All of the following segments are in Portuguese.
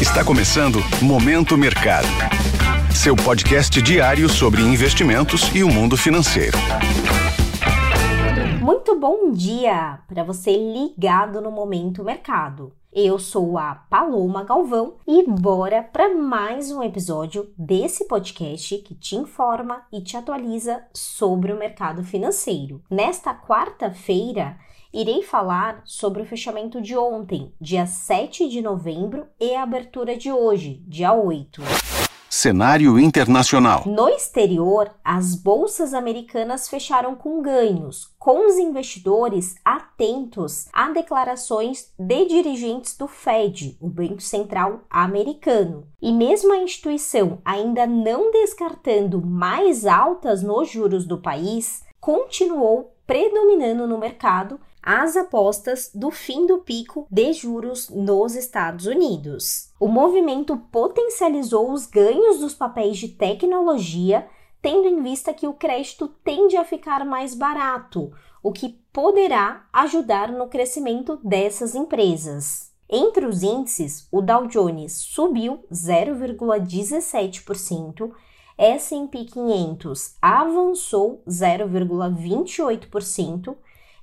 Está começando Momento Mercado. Seu podcast diário sobre investimentos e o mundo financeiro. Muito bom dia para você ligado no Momento Mercado. Eu sou a Paloma Galvão e bora para mais um episódio desse podcast que te informa e te atualiza sobre o mercado financeiro. Nesta quarta-feira, irei falar sobre o fechamento de ontem, dia 7 de novembro, e a abertura de hoje, dia 8. Cenário internacional. No exterior, as bolsas americanas fecharam com ganhos, com os investidores atentos a declarações de dirigentes do Fed, o Banco Central americano. E mesmo a instituição ainda não descartando mais altas nos juros do país, continuou predominando no mercado as apostas do fim do pico de juros nos Estados Unidos. O movimento potencializou os ganhos dos papéis de tecnologia, tendo em vista que o crédito tende a ficar mais barato, o que poderá ajudar no crescimento dessas empresas. Entre os índices, o Dow Jones subiu 0,17%, S&P 500 avançou 0,28%,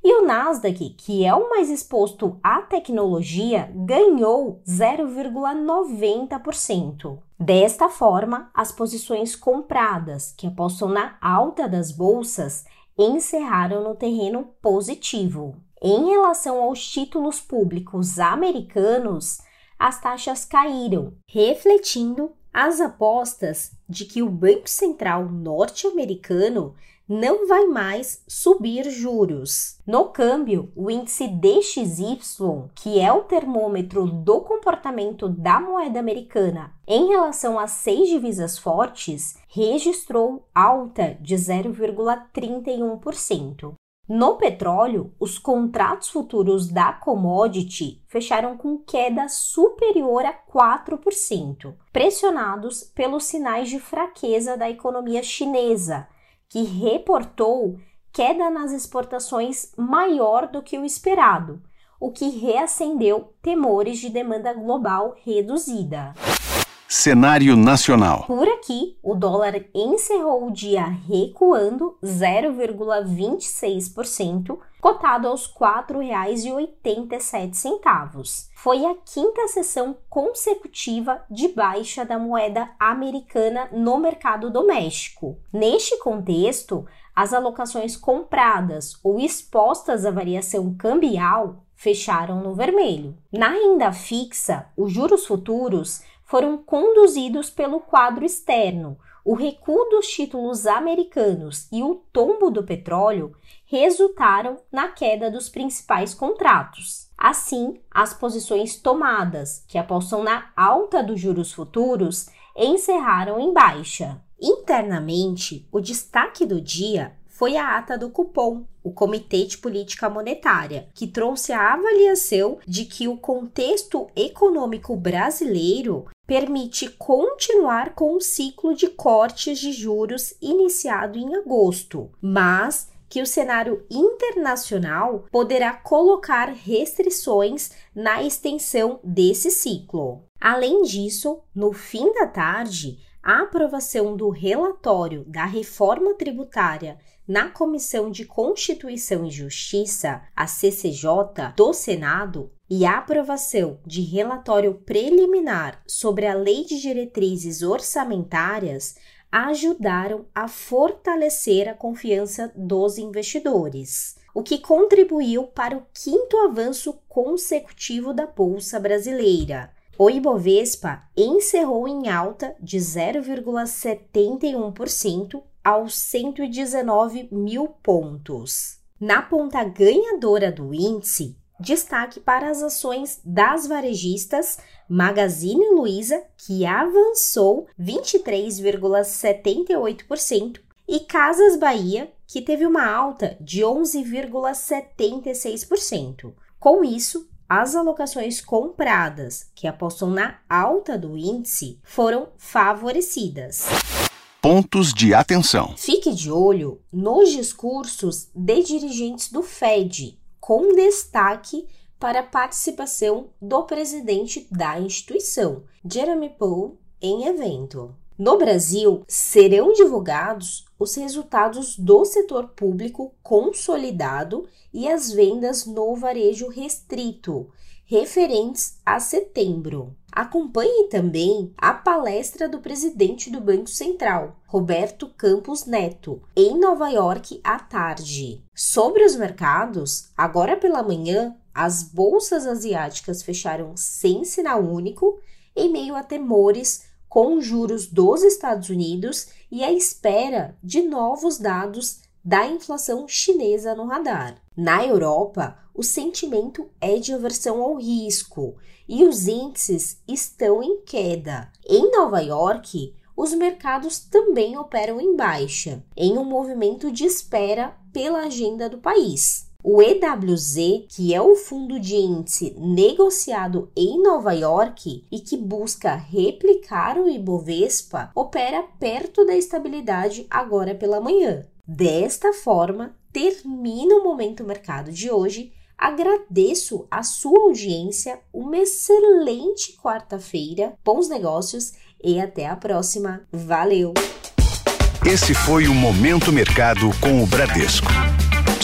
e o Nasdaq, que é o mais exposto à tecnologia, ganhou 0,90%. Desta forma, as posições compradas, que apostam na alta das bolsas, encerraram no terreno positivo. Em relação aos títulos públicos americanos, as taxas caíram, refletindo as apostas de que o Banco Central norte-americano não vai mais subir juros. No câmbio, o índice DXY, que é o termômetro do comportamento da moeda americana em relação às seis divisas fortes, registrou alta de 0,31%. No petróleo, os contratos futuros da commodity fecharam com queda superior a 4%, pressionados pelos sinais de fraqueza da economia chinesa, que reportou queda nas exportações maior do que o esperado, o que reacendeu temores de demanda global reduzida. Cenário nacional. Por aqui, o dólar encerrou o dia recuando 0,26%, cotado aos R$ 4,87. Foi a quinta sessão consecutiva de baixa da moeda americana no mercado doméstico. Neste contexto, as alocações compradas ou expostas à variação cambial fecharam no vermelho. Na renda fixa, os juros futuros foram conduzidos pelo quadro externo. O recuo dos títulos americanos e o tombo do petróleo resultaram na queda dos principais contratos. Assim, as posições tomadas, que apostam na alta dos juros futuros, encerraram em baixa. Internamente, o destaque do dia foi a ata do cupom, o Comitê de Política Monetária, que trouxe a avaliação de que o contexto econômico brasileiro permite continuar com o ciclo de cortes de juros iniciado em agosto, mas que o cenário internacional poderá colocar restrições na extensão desse ciclo. Além disso, no fim da tarde, a aprovação do relatório da reforma tributária na Comissão de Constituição e Justiça, a CCJ, do Senado, e a aprovação de relatório preliminar sobre a Lei de Diretrizes Orçamentárias ajudaram a fortalecer a confiança dos investidores, o que contribuiu para o quinto avanço consecutivo da Bolsa Brasileira, o Ibovespa encerrou em alta de 0,71% aos 119 mil pontos. Na ponta ganhadora do índice, destaque para as ações das varejistas Magazine Luiza, que avançou 23,78%, e Casas Bahia, que teve uma alta de 11,76%. Com isso, as alocações compradas, que apostam na alta do índice, foram favorecidas. Pontos de atenção. Fique de olho nos discursos de dirigentes do Fed, com destaque para a participação do presidente da instituição, Jeremy Powell, em evento. No Brasil, serão divulgados os resultados do setor público consolidado e as vendas no varejo restrito, referentes a setembro. Acompanhe também a palestra do presidente do Banco Central, Roberto Campos Neto, em Nova York à tarde. Sobre os mercados, agora pela manhã, as bolsas asiáticas fecharam sem sinal único em meio a temores com juros dos Estados Unidos e a espera de novos dados da inflação chinesa no radar. Na Europa, o sentimento é de aversão ao risco e os índices estão em queda. Em Nova York, os mercados também operam em baixa, em um movimento de espera pela agenda do país. O EWZ, que é o fundo de índice negociado em Nova York e que busca replicar o Ibovespa, opera perto da estabilidade agora pela manhã. Desta forma, termina o Momento Mercado de hoje. Agradeço a sua audiência, uma excelente quarta-feira, bons negócios e até a próxima. Valeu! Esse foi o Momento Mercado com o Bradesco,